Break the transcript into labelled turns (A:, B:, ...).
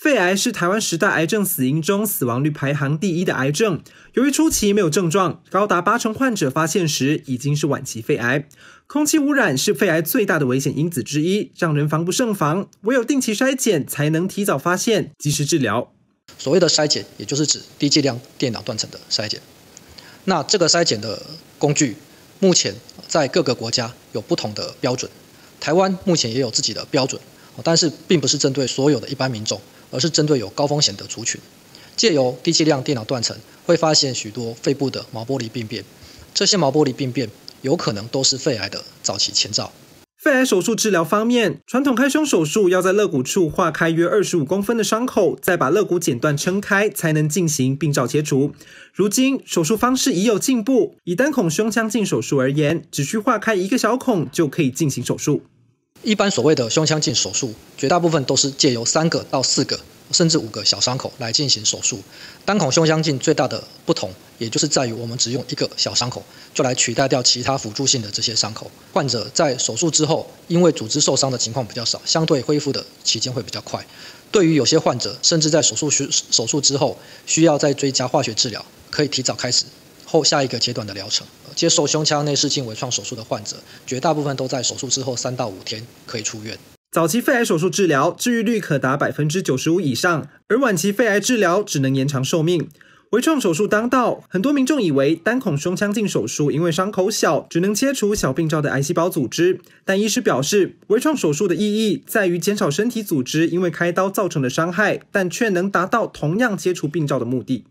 A: 肺癌是台湾十大癌症死因中死亡率排行第一的癌症。由于初期没有症状，高达八成患者发现时已经是晚期肺癌。空气污染是肺癌最大的危险因子之一，让人防不胜防。唯有定期筛检，才能提早发现，及时治疗。
B: 所谓的筛检，也就是指低剂量电脑断层的筛检。那这个筛检的工具，目前在各个国家有不同的标准。台湾目前也有自己的标准，但是并不是针对所有的一般民众。而是针对有高风险的族群，借由低剂量电脑断层，会发现许多肺部的毛玻璃病变。这些毛玻璃病变有可能都是肺癌的早期前兆。
A: 肺癌手术治疗方面，传统开胸手术要在肋骨处划开约二十五公分的伤口，再把肋骨剪断撑开，才能进行病灶切除。如今手术方式已有进步，以单孔胸腔镜手术而言，只需划开一个小孔就可以进行手术。
B: 一般所谓的胸腔镜手术，绝大部分都是借由三个到四个，甚至五个小伤口来进行手术。单孔胸腔镜最大的不同，也就是在于我们只用一个小伤口，就来取代掉其他辅助性的这些伤口。患者在手术之后，因为组织受伤的情况比较少，相对恢复的期间会比较快。对于有些患者，甚至在手术需手术之后需要再追加化学治疗，可以提早开始。后下一个阶段的疗程，接受胸腔内视镜微创手术的患者，绝大部分都在手术之后三到五天可以出院。
A: 早期肺癌手术治疗治愈率可达百分之九十五以上，而晚期肺癌治疗只能延长寿命。微创手术当道，很多民众以为单孔胸腔镜手术因为伤口小，只能切除小病灶的癌细胞组织，但医师表示，微创手术的意义在于减少身体组织因为开刀造成的伤害，但却能达到同样切除病灶的目的。